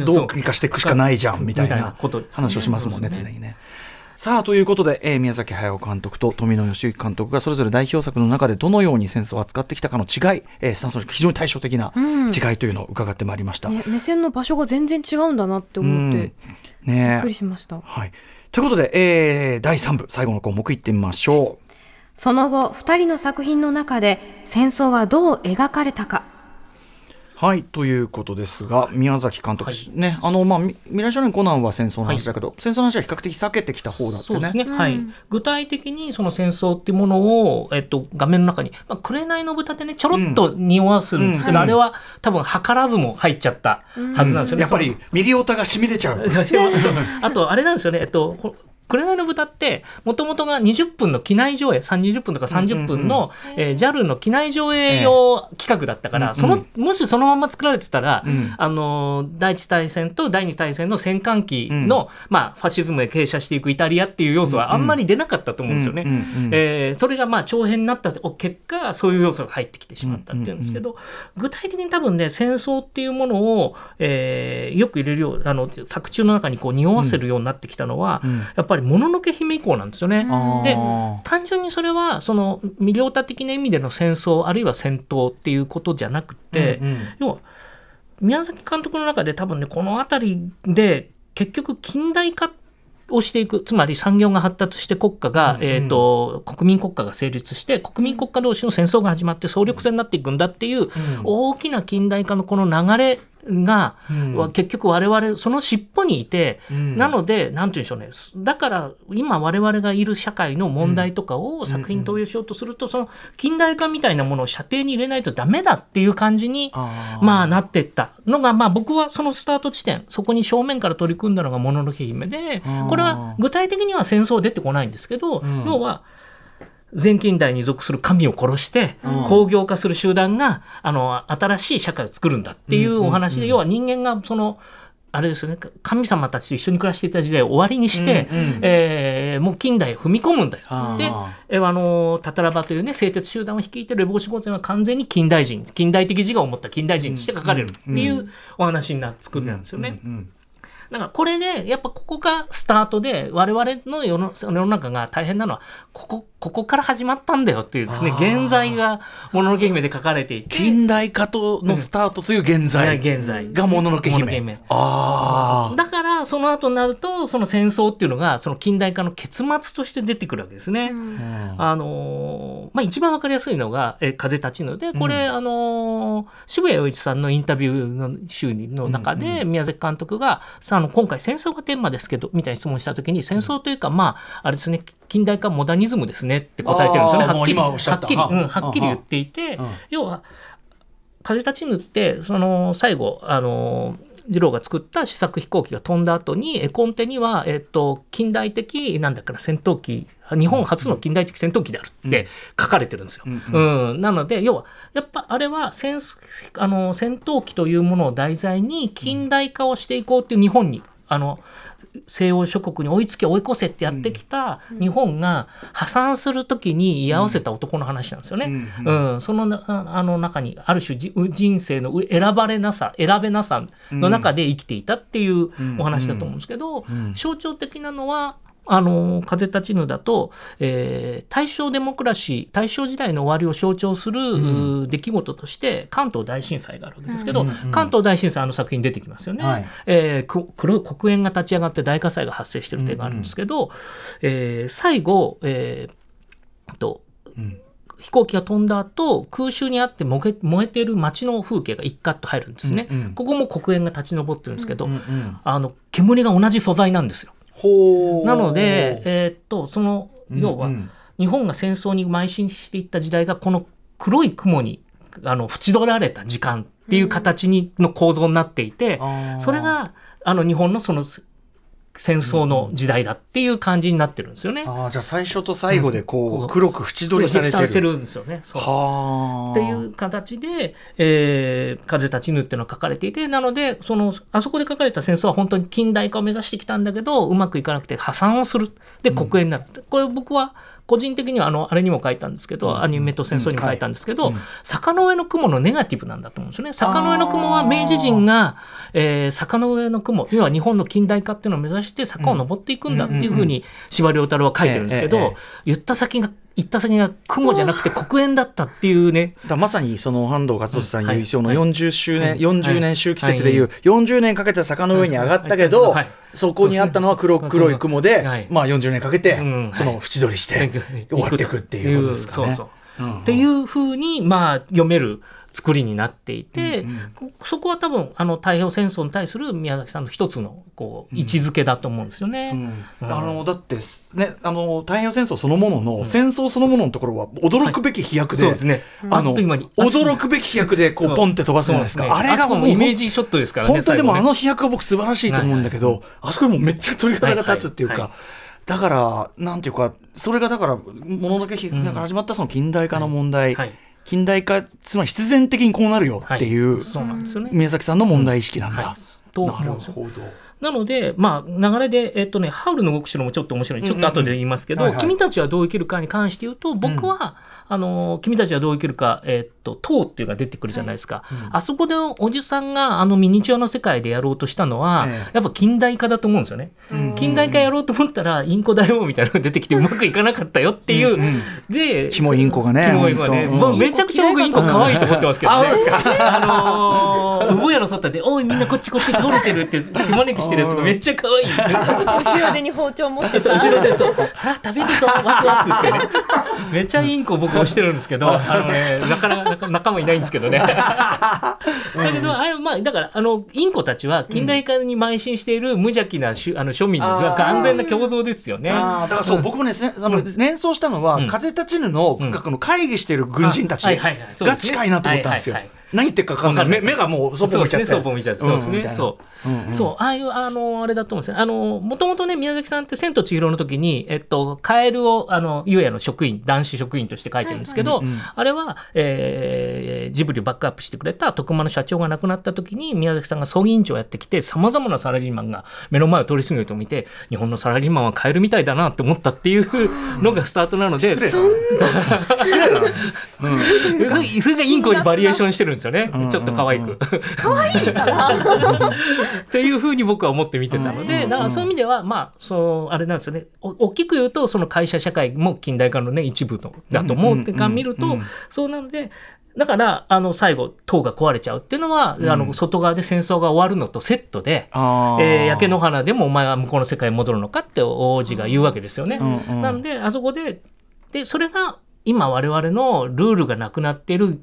どうにかしていくしかないじゃんみたいな話をしますもんね常にね。さあということで、えー宮崎駿監督と富野義行監督がそれぞれ代表作の中でどのように戦争を扱ってきたかの違い、えー、スタンスの非常に対照的な違いというのを伺ってまいりました。ね、目線の場所が全然違うんだなって思って、びっねくりしました。はい、ということで、えー第3部最後の項目いってみましょう。その後、二人の作品の中で戦争はどう描かれたか。はいということですが宮崎監督、ねあのまあみ未来少年コナンは戦争の話だけど、戦争の話は比較的避けてきた方だってね。そうですね、はい、具体的にその戦争っていうものを、えっと、画面の中に「まあ、紅の豚」でねちょろっと匂わすんですけど、あれは多分図らずも入っちゃったはずなんですよね。やっぱりミリオタが染み出ちゃう。あとあれなんですよね、えっと、ほ紅の豚ってもともとが20分の機内上映3 20分とか30分の、えー JAL の機内上映用企画だったから、そのもしそのまま作られてたら、ん。あの第一大戦と第二大戦の戦艦機の、まあ、ファシズムへ傾斜していくイタリアっていう要素はあんまり出なかったと思うんですよね。うんうんうんえーそれがまあ長編になった結果そういう要素が入ってきてしまったっていうんですけど、具体的に多分ね戦争っていうものを、えーよく入れるようあの作中の中にこう匂わせるようになってきたのは、やっぱりもののけ姫以降なんですよね。で単純にそれはその魅了多的な意味での戦争あるいは戦闘っていうことじゃなくて、要は宮崎監督の中で多分ねこの辺りで結局近代化をしていくつまり産業が発達して国家が、えー、と国民国家が成立して国民国家同士の戦争が始まって総力戦になっていくんだっていう、大きな近代化のこの流れが、は結局我々その尻尾にいて、なので何て言うんでしょうね。だから今我々がいる社会の問題とかを作品に投影しようとすると、その近代化みたいなものを射程に入れないとダメだっていう感じにまあなってった。のがまあ僕はそのスタート地点そこに正面から取り組んだのが「もののけ姫で」これは具体的には戦争出てこないんですけど、要は全近代に属する神を殺して、工業化する集団があの新しい社会を作るんだっていうお話で、要は人間がそのあれですよね神様たちと一緒に暮らしていた時代を終わりにして、えーもう近代へ踏み込むんだよ。で、えーあのタタラバというね製鉄集団を率いてる烏帽子御前は完全に近代人近代的自我を持った近代人として書かれるっていうお話にな作りなんですよね。だからこれでやっぱここがスタートで我々の世の世の中が大変なのはここここから始まったんだよっていうですね現在が「もののけ姫」で書かれていて近代化とのスタートという現在現在。がもののけ姫。けあだからその後になるとその戦争っていうのがその近代化の結末として出てくるわけですね。あのーまあ、一番わかりやすいのが「え風立ちぬ」でこれ、あのー渋谷陽一さんのインタビューの週の中で宮崎監督がさあの今回戦争がテーマですけどみたいな質問した時に戦争というかまああれですね近代化モダニズムですねって答えてるんですよね。はっきりはっきり、うん、はっきり言っていて要は風立ちぬってその最後あの次郎が作った試作飛行機が飛んだ後に絵コンテには、えっと、近代的なんだっけな戦闘機日本初の近代的戦闘機であるって書かれてるんですよ。うん。なので要はやっぱあれは戦あの戦闘機というものを題材に近代化をしていこうっていう日本に、あの西洋諸国に追いつけ追い越せってやってきた日本が破産する時に居合わせた男の話なんですよね。うん。そのなあの中にある種じ人生の選ばれなさ選べなさの中で生きていたっていうお話だと思うんですけど、象徴的なのはあの風立ちぬだと、えー大正デモクラシー大正時代の終わりを象徴する、う出来事として関東大震災があるわけですけど、関東大震災あの作品出てきますよね。はい。えーく黒い黒煙が立ち上がって大火災が発生している点があるんですけど、えー最後、えーと飛行機が飛んだ後空襲にあって燃え燃えている街の風景が一カット入るんですね、ここも黒煙が立ち上ってるんですけど、あの煙が同じ素材なんですよ。ほなので、えーっとその要は、日本が戦争に邁進していった時代がこの黒い雲にあの縁取られた時間っていう形にの構造になっていて、それがあの日本のその戦争の時代だっていう感じになってるんですよね。ああじゃあ最初と最後でこうんう黒く縁取りされてる。るんですよね。そうはあ。っていう形で、えー風立ちぬっていうのが書かれていて、なので、その、あそこで書かれた戦争は本当に近代化を目指してきたんだけど、うまくいかなくて破産をする。で、国営になる。これ僕は、個人的には、あの、あれにも書いたんですけど、アニメと戦争にも書いたんですけど、坂の上の雲のネガティブなんだと思うんですよね。坂の上の雲は明治人が、えー坂の上の雲、要は日本の近代化っていうのを目指して坂を登っていくんだっていうふうに司馬遼太郎は書いてるんですけど、言った先が行った先が雲じゃなくて黒煙だったっていうね。だまさにその半藤勝利さんはい優勝のはい。40周年、はい。40年周期説でいう、40年かけて坂の上に上がったけど、はい。そこにあったのは黒黒い雲で、はい。まあ40年かけて、うん。その縁取りして、終わっていくっていうことですかね。っていうふうに、まあ、読める作りになっていて、こそこは多分あの太平洋戦争に対する宮崎さんの一つのこう位置づけだと思うんですよね。うん。あのだってねあの太平洋戦争そのものの、戦争そのもののところは驚くべき飛躍で、そうですね。あの驚くべき飛躍でこそう。うポンって飛ばすじゃないですか。そうあれがもイメージショットですからね。本当にでもあの飛躍は僕素晴らしいと思うんだけど、あそこでもうめっちゃ鳥肌が立つっていうか、はいはいだからなんていうかそれがだからものだけひ、なんか始まったその近代化の問題、はい近代化つまり必然的にこうなるよっていう、はいそうなんですよね。宮崎さんの問題意識なんだ。なるうんですよほど。なので、まあ、流れで、えっとね、ハウルの動く城もちょっと面白い。ちょっと後で言いますけど、君たちはどう生きるかに関して言うと、僕は、あの、君たちはどう生きるか、えっと、塔っていうのが出てくるじゃないですか。あそこでおじさんがあのミニチュアの世界でやろうとしたのは、ええやっぱ近代化だと思うんですよね。近代化やろうと思ったら、インコだよみたいなのが出てきてうまくいかなかったよっていう。で、キモインコがねキモインコがね。まあめちゃくちゃ僕インコ可愛いと思ってますけどね。あそうですか あのー、産屋の外で、おい、みんなこっちこっち倒れてるって手招きしてるやつがめっちゃ可愛い。後ろ手に包丁持ってそうさ後ろでそう、さあ食べるぞ、ワクワクってね。めっちゃインコ僕押してるんですけど、あのね、なかなか仲間いないんですけどね。だけど、あれ、まあ、だから、あの、インコたちは近代化に邁進している無邪気なしゅあの庶民の安全な共存ですよね。だからそう、僕もね、せあの連想したのは、うん。風立ちぬの,、ん。この会議している軍人たちあはいはいはい。そうが近いなと思ったんですよ。はいはいはい何言ってるか分かんない。目目がもうそっぽそうですね、向いちゃって。そうですね、そう。う。んうん。そう、ああいう、あの、あれだと思うんですよ。あの、もともとね、宮崎さんって千と千尋の時に、えっと、カエルを、あの、ゆうやの職員、男子職員として書いてるんですけど、あれは、えージブリをバックアップしてくれた徳間の社長が亡くなった時に、宮崎さんが葬儀委員長をやってきて、様々なサラリーマンが目の前を通り過ぎると見て、日本のサラリーマンはカエルみたいだなって思ったっていうのがスタートなので、失礼だな。失礼だな。それがインコにバリエーションしてるんですよね。ちょっと可愛く。っていうふうに僕は思って見てたので、だからそういう意味では、まあ、そう、あれなんですよね。お大きく言うと、その会社社会も近代化のね、一部のだと思ってから見ると、そうなので、だから、あの、最後、塔が壊れちゃうっていうのは、あの、外側で戦争が終わるのとセットで、えー焼け野原でもお前は向こうの世界に戻るのかって王子が言うわけですよね。うんうんなんで、あそこで、で、それが今我々のルールがなくなっている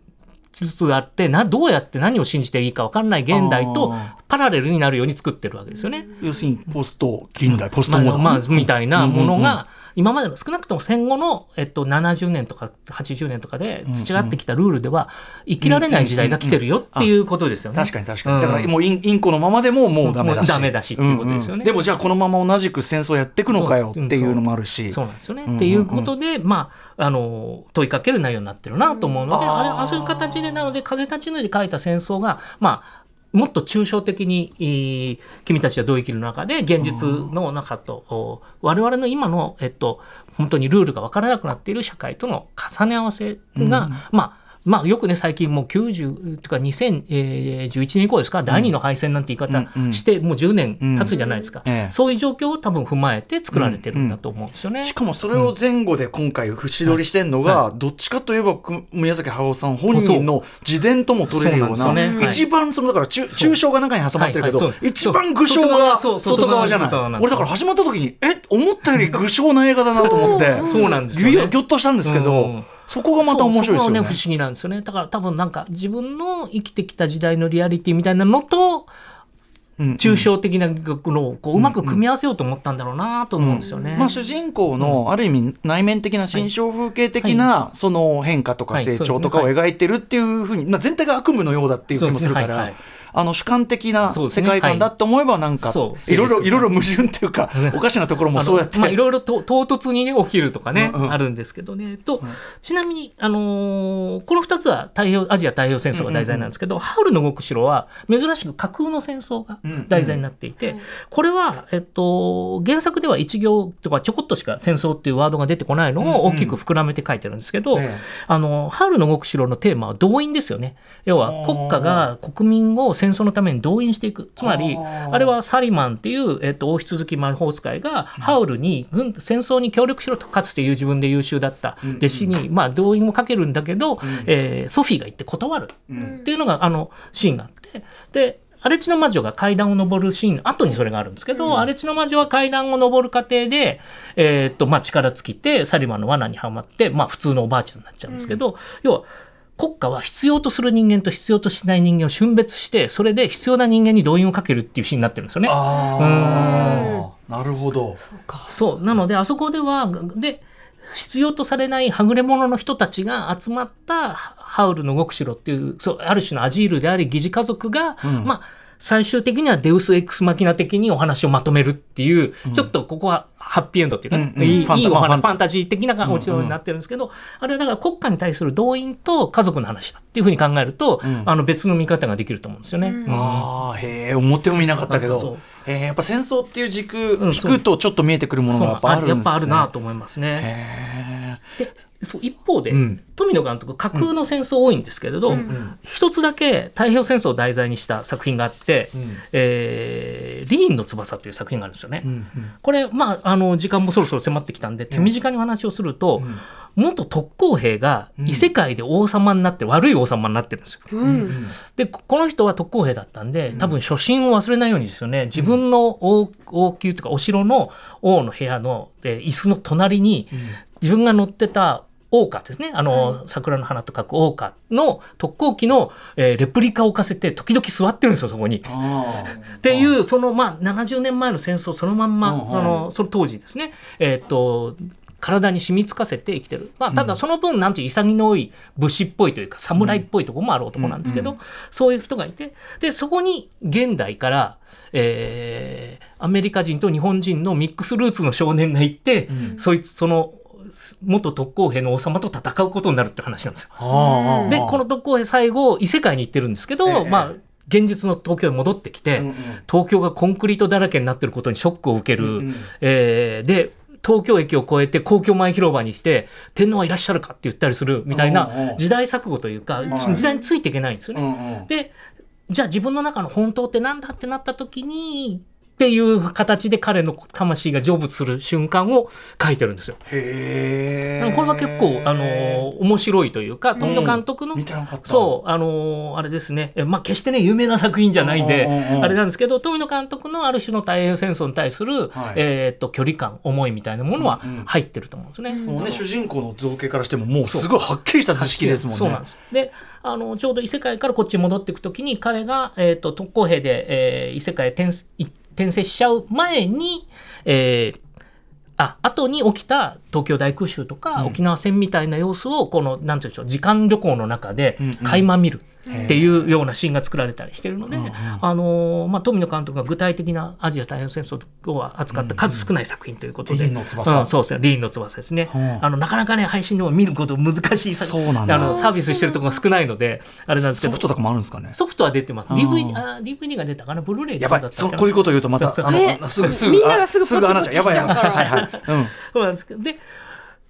つつあってな、どうやって何を信じていいか分かんない現代とあパラレルになるように作ってるわけですよね。要するにポスト近代、ポストまあ、モダン。まあ、みたいなものうんうんうんが、今までの少なくとも戦後の、えっと、70年とか80年とかで培ってきたルールでは生きられない時代が来てるよっていうことですよね。確かに確かに。うんだからもうインインコのままでももうダメだし。もうダメだしっていうことですよねでもじゃあこのまま同じく戦争やっていくのかよっていうのもあるし。そうなんですよね。っていうことで、まあ、あの、問いかける内容になってるなと思うので、あれ、あそういう形で、なので、風立ちぬで書いた戦争が、まあ、もっと抽象的に、えー君たちはどう生きる中で、現実の中と、お我々の今の、えっと、本当にルールが分からなくなっている社会との重ね合わせが、まあ、まあ、よくね、最近もう90とか2011年以降ですか、第二の敗戦なんて言い方して、もう10年経つじゃないですか。ええ。そういう状況を多分踏まえて作られてるんだと思うんですよね。しかもそれを前後で今回節取りしてんのが、どっちかといえばく宮崎駿さん本人の自伝とも取れるような一番そのだから中抽象が中に挟まってるけど、一番具象が外外側側じゃない。俺だから始まった時にえ思ったより具象な映画だなと思って。そうなんですぎょっとしたんですけど、うんそこがまた面白いですよね。そうそこが不思議なんですよね。だから多分なんか自分の生きてきた時代のリアリティみたいなのと、うん抽象的なのをこううまく組み合わせようと思ったんだろうなと思うんですよね。まあ、主人公のある意味内面的な心象風景的なその変化とかはい。成長とかを描いてるっていうふうに、まあ、全体が悪夢のようだっていう気もするから。はい。はいあの主観的な世界観だって思えばなんかい。ろいろいろいろ矛盾っていうか おかしなところもそうやって。まあ、いろいろと唐突に、ね、起きるとかね、うんうん。あるんですけどね。と、ちなみに、あのーこの2つは太平洋アジア太平洋戦争が題材なんですけど、ハウルの動く城は珍しく架空の戦争が題材になっていて、これは、えっと、原作では一行とかちょこっとしか戦争っていうワードが出てこないのを大きく膨らめて書いてるんですけど、ええ。あの、ハウルの動く城のテーマは動員ですよね。要は国家が国民を戦戦争のために動員していく。つまりあれはサリマンっていう、えっと王室付き魔法使いがハウルに軍戦争に協力しろとかつていう自分で優秀だった弟子に、まあ、動員をかけるんだけど、えーソフィーが言って断る。っていうのがあのシーンがあって。で荒地の魔女が階段を上るシーンの後にそれがあるんですけど、荒地の魔女は階段を上る過程で、えーっとまあ、力尽きてサリマンの罠にはまって、まあ、普通のおばあちゃんになっちゃうんですけど、要は国家は必要とする人間と必要としない人間を瞬別してそれで必要な人間に動員をかけるっていうシーンになってるんですよね。ああなるほど。そうなのであそこではで必要とされないはぐれ者の人たちが集まったハウルの動く城っていうそうある種のアジールであり疑似家族が、まあ最終的にはデウス・エクス・マキナ的にお話をまとめるっていう、ちょっとここはハッピーエンドっていうかね、うんうん。いいファンタいいお話、まあファンタジー的なお城になってるんですけど、あれはだから国家に対する動員と家族の話だっていうふうに考えると、あの別の見方ができると思うんですよね。うん。ああへえ思ってもみなかったけそうどえーやっぱ戦争っていう軸うん引くとちょっと見えてくるものがやっぱあるんですねやっぱあるなと思いますね。へでそう一方で、うん。富野監督架空の戦争多いんですけれど、一つだけ太平洋戦争を題材にした作品があって「えーリーンの翼」という作品があるんですよね。えうん。これ、まあ、あの時間もそろそろ迫ってきたんで手短にお話をすると、元特攻兵が異世界で王様になって、悪い王様になってるんですよ。でここの人は特攻兵だったんで多分初心を忘れないようにですよね。自分の王王宮というかお城の王の部屋の、えー椅子の隣に、自分が乗ってた桜花ですね。あの、桜の花と書く桜花の特攻機の、えーレプリカを置かせて時々座ってるんですよそこに。あっていうそのまあ70年前の戦争そのまんま、うんうん。あのその当時ですね。えーっと体に染み付かせて生きてる、まあ、ただその分なんていう潔のい武士っぽいというか侍っぽいところもある男なんですけど、そういう人がいてでそこに現代から、えーアメリカ人と日本人のミックスルーツの少年がいて、そいつその元特攻兵の王様と戦うことになるって話なんですよ。でこの特攻兵最後異世界に行ってるんですけど、ええ。まあ現実の東京に戻ってきて、うんうん。東京がコンクリートだらけになってることにショックを受ける、うんうん。えーで東京駅を越えて皇居前広場にして天皇はいらっしゃるかって言ったりするみたいな時代錯誤というか、時代についていけないんですよね。でじゃあ自分の中の本当ってなんだってなった時にっていう形で彼の魂が成仏する瞬間を書いてるんですよ。へえこれは結構、あのー面白いというか富野監督の、見てなかった。そうあのーあれですね。えまあ決してね有名な作品じゃないんでうんうんうんあれなんですけど富野監督のある種の太平洋戦争に対する、はい。えーっと距離感思いみたいなものはうんうん。入ってると思うんですね。もうね主人公の造形からしてももうすごいはっきりした図式ですもんね。そう。なんです。で、あのちょうど異世界からこっちに戻っていくときに彼がえっ、と特攻兵で、えー異世界へ転い転生しちゃう前に、えーあ後に起きた東京大空襲とか、沖縄戦みたいな様子をこのなんていうんでしょう時間旅行の中でうんうん。垣間見るっていうようなシーンが作られたりしてるので、うんうん。あのーまあ、富野監督が具体的なアジア太平洋戦争を扱った数少ない作品ということで、リーンの翼。うんそうですね。リーンの翼ですね、うん。あのなかなかね配信でも見ること難しい。作そうなんだ。あのサービスしてるところが少ないのであれなんですけど。ソフトとかもあるんですかね？ソフトは出てます。あー DVD, あー DVD が出たかな？ブルーレイやばいだったかな。そうこういうこと言うとまたそうそう。あのえすぐすぐみんながすぐあすぐ穴ちゃんやばいやばい。はいはい。うんそうなんですけどで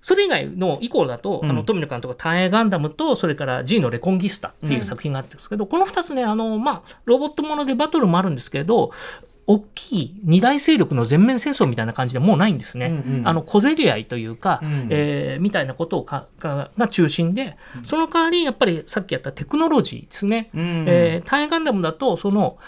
それ以外の以降だと、うんあの富野監督は「単影ガンダム」とそれから「G のレコンギスタ」っていう作品があってるんですけど、この2つねあの、まあ、ロボットものでバトルもあるんですけど大きい二大勢力の全面戦争みたいな感じでもうないんですね。うんうんあの小競り合いというか、うんえーみたいなことをかかが中心でその代わりやっぱりさっきやったテクノロジーですね。うんえー、単影ガンダムだとその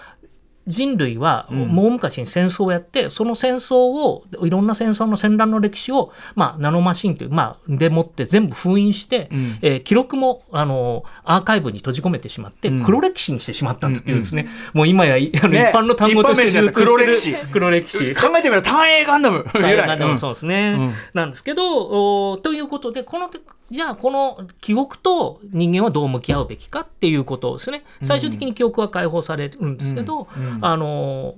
人類はうん。もう昔に戦争をやって、その戦争をいろんな戦争の戦乱の歴史を、まあ、ナノマシンという、まあ、でもって全部封印して、うん。えー記録もあのアーカイブに閉じ込めてしまって、うん。黒歴史にしてしまったというですね、もう今やいあの一ね般の単語として一般名詞になった黒歴史。黒歴史。考えてみれば単影ガンダム大偉い。うん変でもそうですね、うん。なんですけどおということでこのじゃあこの記憶と人間はどう向き合うべきかっていうことですね。最終的に記憶は解放されるんですけど、あの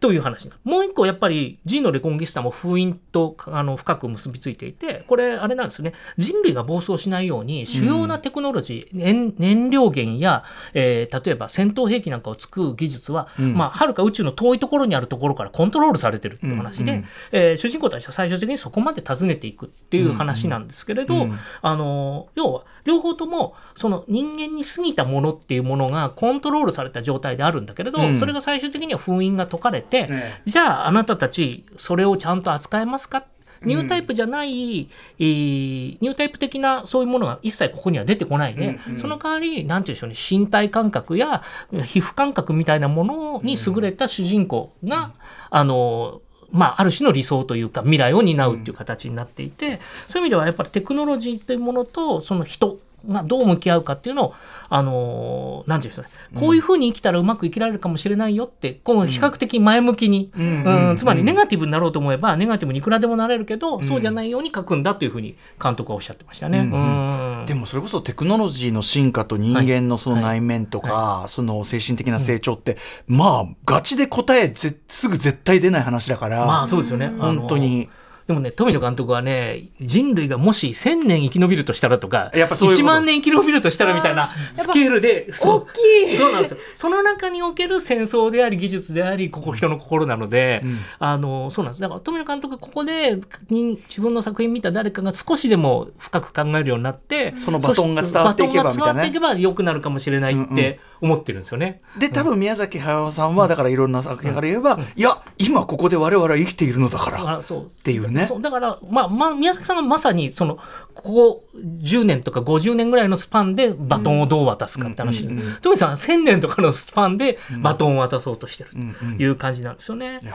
という話もう一個やっぱり G のレコンギスタも封印とあの深く結びついていてこれあれなんですね。人類が暴走しないように主要なテクノロジー、燃燃料源や、えー例えば戦闘兵器なんかを作る技術は、まあ、はるか宇宙の遠いところにあるところからコントロールされてるっていう話で、えー主人公たちは最終的にそこまで訪ねていくっていう話なんですけれど、あの要は両方ともその人間に過ぎたものっていうものがコントロールされた状態であるんだけれど、うん。それが最終的には封印が解かれて、えじゃああなたたちそれをちゃんと扱えますか？ニュータイプじゃない、えーニュータイプ的なそういうものが一切ここには出てこないで、その代わり、なんていうんでしょうね、身体感覚や皮膚感覚みたいなものに優れた主人公が、あの、まあ、ある種の理想というか未来を担うっていう形になっていて、そういう意味ではやっぱりテクノロジーというものとその人がどう向き合うかっていうのを、あのーなんていうんですかね、こういうふうに生きたらうまく生きられるかもしれないよって、この比較的前向きに、うん。つまりネガティブになろうと思えば、ネガティブにいくらでもなれるけど、そうじゃないように書くんだというふうに監督はおっしゃってましたね。うん。うん。でもそれこそテクノロジーの進化と人間のその内面とか、その精神的な成長って、まあガチで答えぜすぐ絶対出ない話だから、まあそうですよね。本当に。でもね、富野監督はね、人類がもし1000年生き延びるとしたらとか、やっぱそういうこと。1万年生き延びるとしたらみたいなスケールで、大きい。そうなんですよ。その中における戦争であり、技術であり、ここ人の心なので、あの、そうなんです。だから富野監督がここでに自分の作品見た誰かが少しでも深く考えるようになって、そのバトンが伝わっていけば伝わっていけば良くなるかもしれないって思ってるんですよね。で多分宮崎駿さんはだからいろんな作品から言えば、いや今ここで我々は生きているのだから。らそう。っていうね。だから、まあまあ、宮崎さんがまさにそのここ10年とか50年ぐらいのスパンでバトンをどう渡すかって話。で、富さんは1000年とかのスパンでバトンを渡そうとしてるという感じなんですよね。う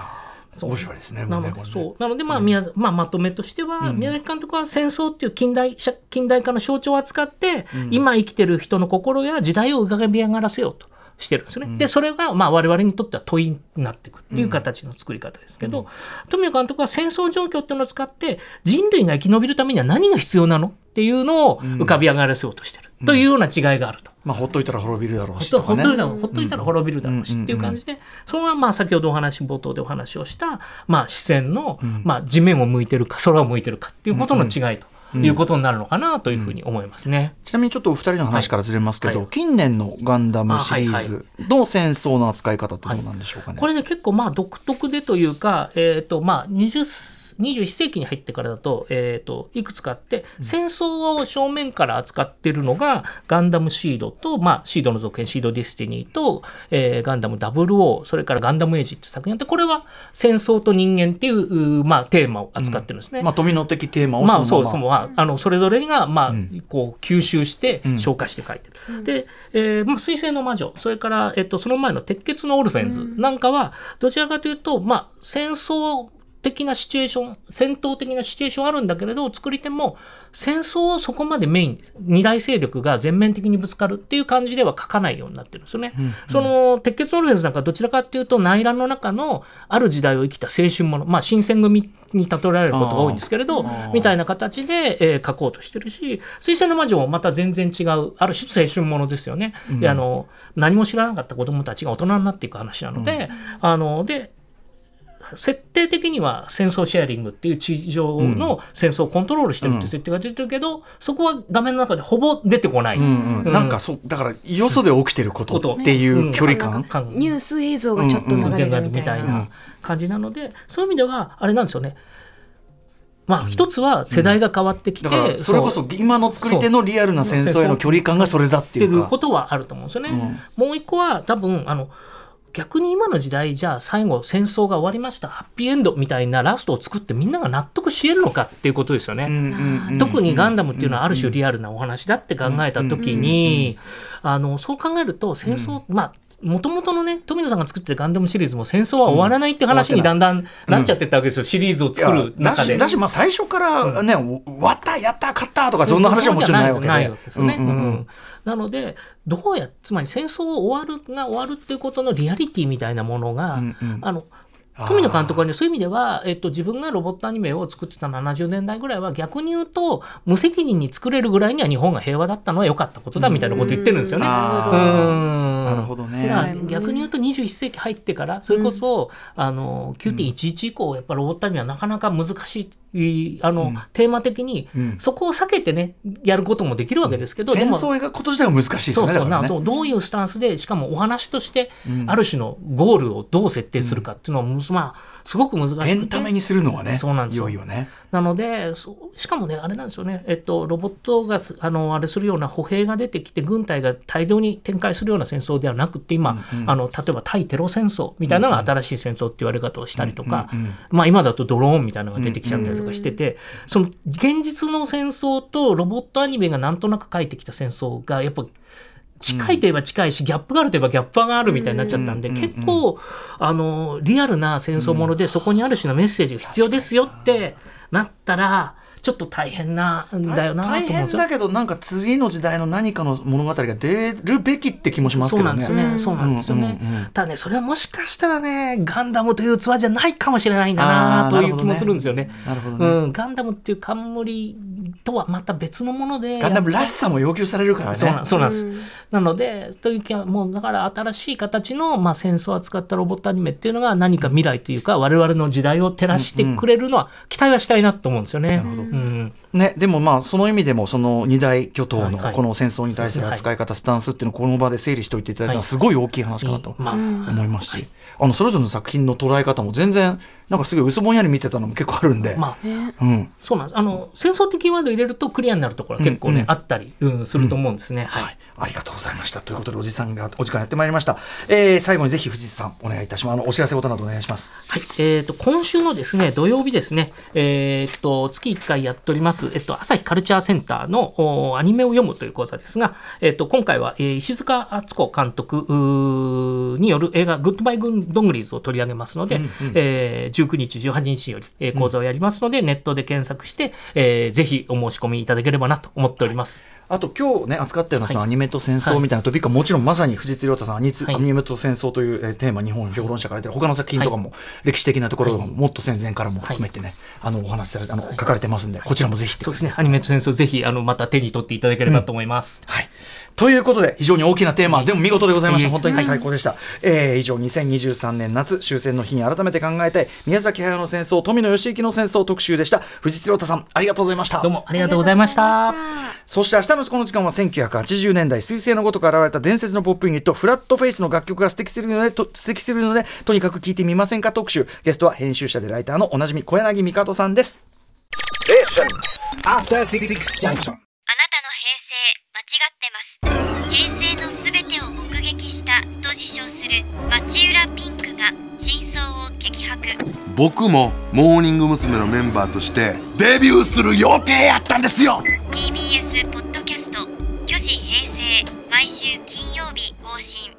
面白いですねなので、そう。なので、まあ、宮崎まあ、まとめとしては、宮崎監督は戦争っていう近代、社近代化の象徴を扱って、今生きてる人の心や時代を浮かび上がらせようとしてるんですね。で、それが、まあ、我々にとっては問いになっていくっていう形の作り方ですけど、富野監督は戦争状況っていうのを使って、人類が生き延びるためには何が必要なの？っていうのを浮かび上がらせようとしてる。というような違いがあると。まあほっといたら滅びるだろうしとかね。ほっといたらほっといたら滅びるだろうしっていう感じで、それがまあ先ほどお話冒頭でお話をした、まあ、視線の、まあ、地面を向いてるか空を向いてるかっていうことの違いということになるのかなというふうに思いますね。ちなみにちょっとお二人の話からずれますけど、はい。近年のガンダムシリーあズの戦争の扱い方ってどうなんでしょうかね、これね結構まあ独特でというか、えーとまあ、20 21世紀に入ってからだと,、えー、といくつかあって戦争を正面から扱ってるのがガンダムシードと、まあ、シードの続編シードディスティニーと、えーガンダム00それからガンダムエイジっていう作品あってこれは戦争と人間っていううまあ、テーマを扱ってるんですね。まあ富野的テーマをまあそのまま、そうそうまああのそれぞれがまあ、んこう吸収してん消化して書いてる。で、えーまあ水星の魔女それからえっとその前の鉄血のオルフェンズなんかはどちらかというとまあ戦争的なシチュエーション戦闘的なシチュエーションあるんだけれど作り手も戦争をそこまでメイン二大勢力が全面的にぶつかるっていう感じでは書かないようになってるんですよね。その鉄血のオルフェンズなんかどちらかっていうと内乱の中のある時代を生きた青春ものまあ新選組に例えられることが多いんですけれどみたいな形で、えー書こうとしてるし水星の魔女もまた全然違うある種青春ものですよね。であの何も知らなかった子供たちが大人になっていく話なので、あので設定的には戦争シェアリングっていう地上の戦争をコントロールしてるっていう設定が出てるけど、そこは画面の中でほぼ出てこない。うんうん。うん。なんかそうだからよそで起きてることっていう距離感、感ニュース映像がちょっと流れるみたいな。みたいな感じなので、そういう意味ではあれなんですよね。まあ一つは世代が変わってきて、だからそれこそ今の作り手のリアルな戦争への距離感がそれだっていうか。ことはあると思うんですよね。もう一個は多分あの逆に今の時代じゃあ最後戦争が終わりましたハッピーエンドみたいなラストを作ってみんなが納得し得るのかっていうことですよね。特にガンダムっていうのはある種リアルなお話だって考えた時にあのそう考えると戦争、まあもともとのね富野さんが作ってるガンダムシリーズも戦争は終わらないって話にだんだんなっちゃってったわけですよ、シリーズを作るだ中で。しだしまあ最初からね、終わったやった勝ったとかそんな話はもちろんないわけで。ないわけですね。うんうんうん。うん。なのでどうやつまり戦争を終わるが終わるっていうことのリアリティみたいなものが、うんうん。あの富野監督はね、そういう意味では、えっと、自分がロボットアニメを作ってた70年代ぐらいは、逆に言うと、無責任に作れるぐらいには日本が平和だったのは良かったことだみたいなこと言ってるんですよね。なるほどね。逆に言うと21世紀入ってからそれこそ、あの9.11以降やっぱロボットアニメはなかなか難しいあの、テーマ的に、ん。そこを避けてねやることもできるわけですけど、でも戦争を描くこと自体が難しいですそうそう。よね。そうどういうスタンスでしかもお話として、ある種のゴールをどう設定するかっていうのは、まあすごく難しくて。エンタメにするのはねいそうなんですよ。よいよね。なのでそうしかもねあれなんですよね、えっと、ロボットがすあのあれするような歩兵が出てきて軍隊が大量に展開するような戦争ではなくて今、あの例えば対テロ戦争みたいなのが新しい戦争って言われ方をしたりとか、まあ、今だとドローンみたいなのが出てきちゃったりとかしてて、その現実の戦争とロボットアニメがなんとなく描いてきた戦争がやっぱ近いといえば近いし、ギャップがあるといえばギャップがあるみたいになっちゃったんで、結構、あの、リアルな戦争もので、そこにある種のメッセージが必要ですよってなったら、ちょっと大変なんだよなと思大うんですよ変だ。けどなんか次の時代の何かの物語が出るべきって気もしますそうけどねなんですよね。そうなんですよね。うんただね、それはもしかしたらね、ガンダムという器じゃないかもしれないんだなという気もするんですよね。なるほどねうん、ガンダムっていう冠とはまた別のもので。ガンダムらしさも要求されるからねそうなんそうなんです。なので、という気は、もうだから新しい形の、まあ、戦争を扱ったロボットアニメっていうのが何か未来というか、我々の時代を照らしてくれるのは、期待はしたいなと思うんですよね。うんね、でもまあその意味でもその二大巨頭のこの戦争に対する扱い方、スタンスっていうのをこの場で整理しておいていただいたのはすごい大きい話かなとまあ、思いますし、あのそれぞれの作品の捉え方も全然なんかすごい薄ぼんやり見てたのも結構あるんで、まあ、うん、そうなんです。あの、戦争的キーワード入れるとクリアになるところは結構ね、あったり、うん、すると思うんですね。はい。はい、ありがとうございました。ということで、おじさんがお時間やってまいりました。えー、最後にぜひ藤井さん、お願いいたします。あの、お知らせことなどお願いします。はい。えっ、と、今週のですね、土曜日ですね、えっ、と、月1回やっております、えっ、と、朝日カルチャーセンターのおアニメを読むという講座ですが、えっ、と、今回は、えーいしづかあつこ監督による映画、グッドバイグンドングリーズを取り上げますので、えー19日、18日より、えー講座をやりますので、ネットで検索して、えーぜひお申し込みいただければなと思っております。あと今日ね扱ったようなそのはい。アニメと戦争みたいなトピックはもちろんまさに藤津亮太さんアニアニメと戦争というえーテーマ日本評論社から出てる他の作品とかも歴史的なところももっと戦前からも含めてねあのお話しされてあの書かれてますんでこちらもぜひ。そうですね、アニメと戦争、ぜひ、あの、また手に取っていただければと思います。はい。ということで、非常に大きなテーマ、でも見事でございました。本当に最高でした。えー以上、2023年夏、終戦の日に改めて考えたい、宮崎駿の戦争、富野義行の戦争特集でした。藤津亮太さん、ありがとうございました。どうもありがとうございました。そして明日のこの時間は1980年代、彗星のごとく現れた伝説のポップユニット、フラットフェイスの楽曲が素敵すぎるので、と素敵すぎるので、とにかく聴いてみませんか特集。ゲストは編集者でライターのおなじみ小柳美香さんです。あなたの平成間違ってます平成のすべてを目撃したと自称する町浦ピンクが真相を激白。僕もモーニング娘。のメンバーとしてデビューする予定やったんですよ。TBS ポッドキャスト「虚子平成」毎週金曜日更新